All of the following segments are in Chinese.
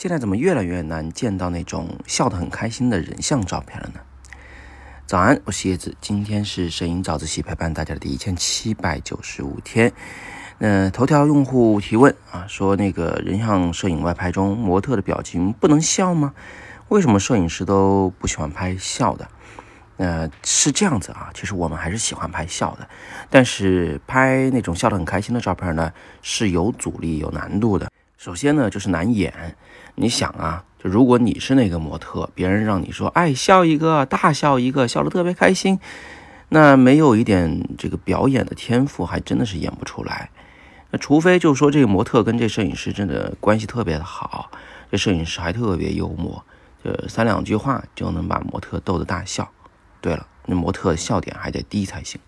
现在怎么越来越难见到那种笑得很开心的人像照片了呢？早安，我是叶子，今天是摄影早自习陪伴大家的第一千七百九十五天。那头条用户提问啊，说那个人像摄影外拍中模特的表情不能笑吗？为什么摄影师都不喜欢拍笑的？呃，是这样子啊，其实我们还是喜欢拍笑的，但是拍那种笑得很开心的照片呢，是有阻力、有难度的。首先呢，就是难演。你想啊，就如果你是那个模特，别人让你说，哎，笑一个，大笑一个，笑得特别开心，那没有一点这个表演的天赋，还真的是演不出来。那除非就是说这个模特跟这摄影师真的关系特别好，这摄影师还特别幽默，就三两句话就能把模特逗得大笑。对了，那模特笑点还得低才行。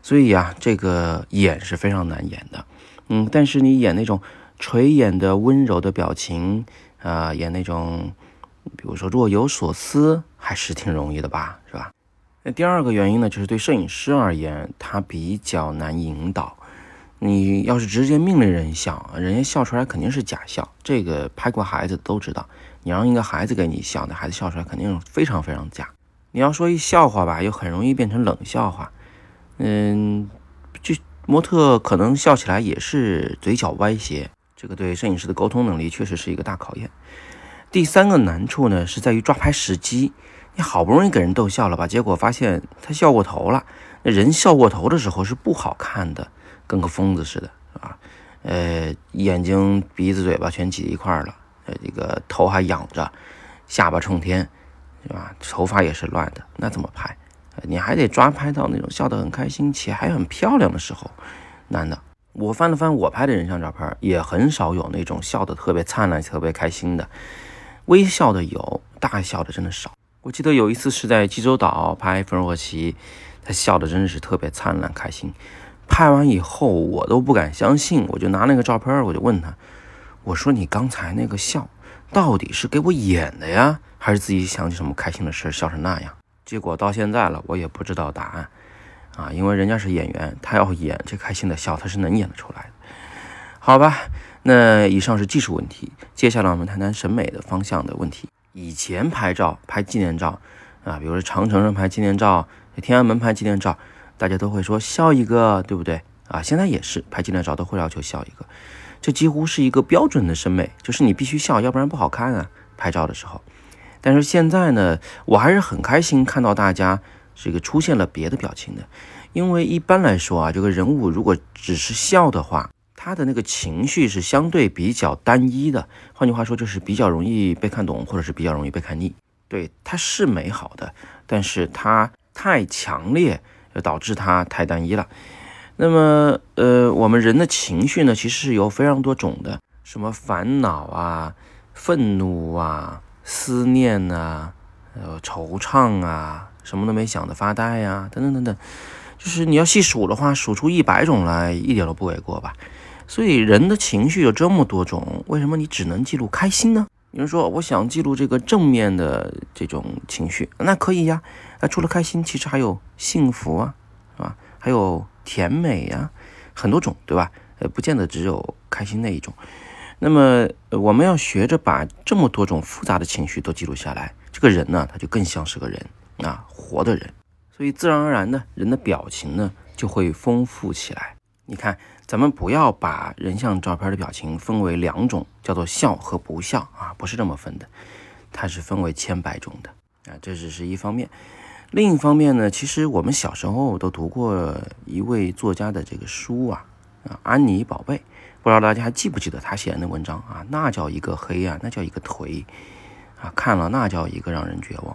所以呀，这个演是非常难演的。嗯，但是你演那种。垂眼的温柔的表情，啊，演那种，比如说若有所思，还是挺容易的吧，是吧？那第二个原因呢，就是对摄影师而言，他比较难引导。你要是直接命令人笑，人家笑出来肯定是假笑。这个拍过孩子都知道，你让一个孩子给你笑，那孩子笑出来肯定非常非常假。你要说一笑话吧，又很容易变成冷笑话。嗯，就模特可能笑起来也是嘴角歪斜。这个对摄影师的沟通能力确实是一个大考验。第三个难处呢，是在于抓拍时机。你好不容易给人逗笑了吧，结果发现他笑过头了。那人笑过头的时候是不好看的，跟个疯子似的，是吧？呃，眼睛、鼻子、嘴巴全挤一块了，呃，这个头还仰着，下巴冲天，是吧？头发也是乱的，那怎么拍？你还得抓拍到那种笑得很开心且还很漂亮的时候，难的。我翻了翻我拍的人像照片，也很少有那种笑得特别灿烂、特别开心的，微笑的有，大笑的真的少。我记得有一次是在济州岛拍冯若琪，他笑的真的是特别灿烂、开心。拍完以后，我都不敢相信，我就拿那个照片，我就问他，我说你刚才那个笑，到底是给我演的呀，还是自己想起什么开心的事笑成那样？结果到现在了，我也不知道答案。啊，因为人家是演员，他要演这开心的笑，他是能演得出来的，好吧？那以上是技术问题，接下来我们谈谈审美的方向的问题。以前拍照拍纪念照啊，比如说长城上拍纪念照，天安门拍纪念照，大家都会说笑一个，对不对？啊，现在也是拍纪念照都会要求笑一个，这几乎是一个标准的审美，就是你必须笑，要不然不好看啊。拍照的时候，但是现在呢，我还是很开心看到大家。这个出现了别的表情的，因为一般来说啊，这个人物如果只是笑的话，他的那个情绪是相对比较单一的。换句话说，就是比较容易被看懂，或者是比较容易被看腻。对，它是美好的，但是它太强烈，导致它太单一了。那么，呃，我们人的情绪呢，其实是有非常多种的，什么烦恼啊、愤怒啊、思念啊、呃、惆怅啊。什么都没想的发呆呀，等等等等，就是你要细数的话，数出一百种来，一点都不为过吧。所以人的情绪有这么多种，为什么你只能记录开心呢？有人说我想记录这个正面的这种情绪，那可以呀。那除了开心，其实还有幸福啊，是吧？还有甜美呀，很多种，对吧？呃，不见得只有开心那一种。那么我们要学着把这么多种复杂的情绪都记录下来，这个人呢，他就更像是个人。啊，活的人，所以自然而然的，人的表情呢就会丰富起来。你看，咱们不要把人像照片的表情分为两种，叫做笑和不笑啊，不是这么分的，它是分为千百种的啊。这只是一方面，另一方面呢，其实我们小时候都读过一位作家的这个书啊，啊，安妮宝贝，不知道大家还记不记得他写的那文章啊？那叫一个黑啊，那叫一个颓啊，看了那叫一个让人绝望。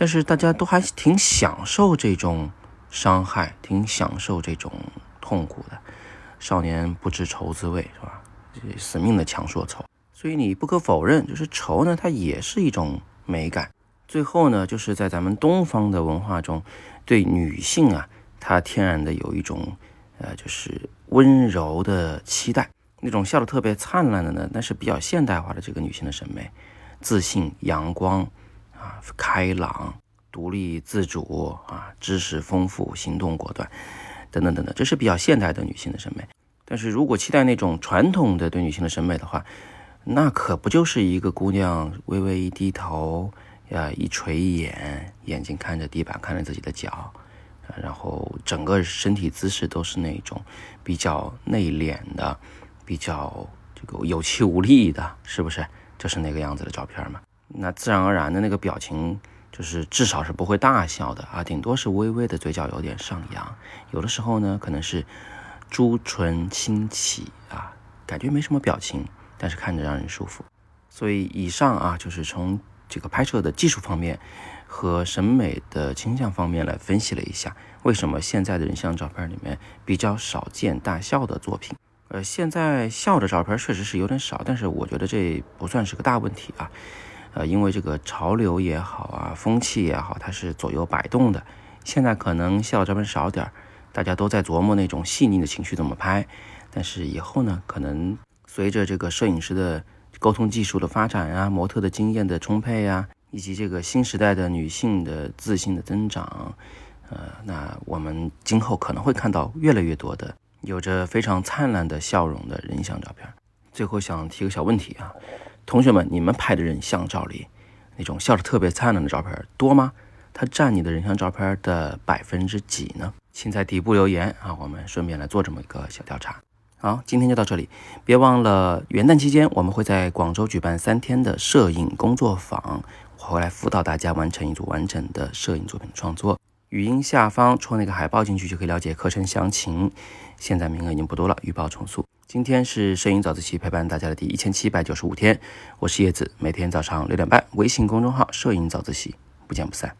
但是大家都还挺享受这种伤害，挺享受这种痛苦的。少年不知愁滋味，是吧？死命的强说愁。所以你不可否认，就是愁呢，它也是一种美感。最后呢，就是在咱们东方的文化中，对女性啊，她天然的有一种呃，就是温柔的期待。那种笑得特别灿烂的呢，那是比较现代化的这个女性的审美，自信、阳光。开朗、独立自主啊，知识丰富、行动果断，等等等等，这是比较现代的女性的审美。但是如果期待那种传统的对女性的审美的话，那可不就是一个姑娘微微一低头，呀，一垂眼，眼睛看着地板，看着自己的脚，然后整个身体姿势都是那种比较内敛的，比较这个有气无力的，是不是？就是那个样子的照片嘛。那自然而然的那个表情，就是至少是不会大笑的啊，顶多是微微的嘴角有点上扬，有的时候呢，可能是朱唇轻启啊，感觉没什么表情。但是看着让人舒服，所以以上啊就是从这个拍摄的技术方面和审美的倾向方面来分析了一下，为什么现在的人像照片里面比较少见大笑的作品。呃，现在笑的照片确实是有点少，但是我觉得这不算是个大问题啊。呃，因为这个潮流也好啊，风气也好，它是左右摆动的。现在可能笑照片少点儿，大家都在琢磨那种细腻的情绪怎么拍，但是以后呢，可能。随着这个摄影师的沟通技术的发展啊，模特的经验的充沛啊，以及这个新时代的女性的自信的增长，呃，那我们今后可能会看到越来越多的有着非常灿烂的笑容的人像照片。最后想提个小问题啊，同学们，你们拍的人像照里那种笑得特别灿烂的照片多吗？它占你的人像照片的百分之几呢？请在底部留言啊，我们顺便来做这么一个小调查。好，今天就到这里。别忘了元旦期间，我们会在广州举办三天的摄影工作坊，我会来辅导大家完成一组完整的摄影作品创作。语音下方戳那个海报进去就可以了解课程详情。现在名额已经不多了，预报重塑。今天是摄影早自习陪伴大家的第一千七百九十五天，我是叶子，每天早上六点半，微信公众号“摄影早自习”，不见不散。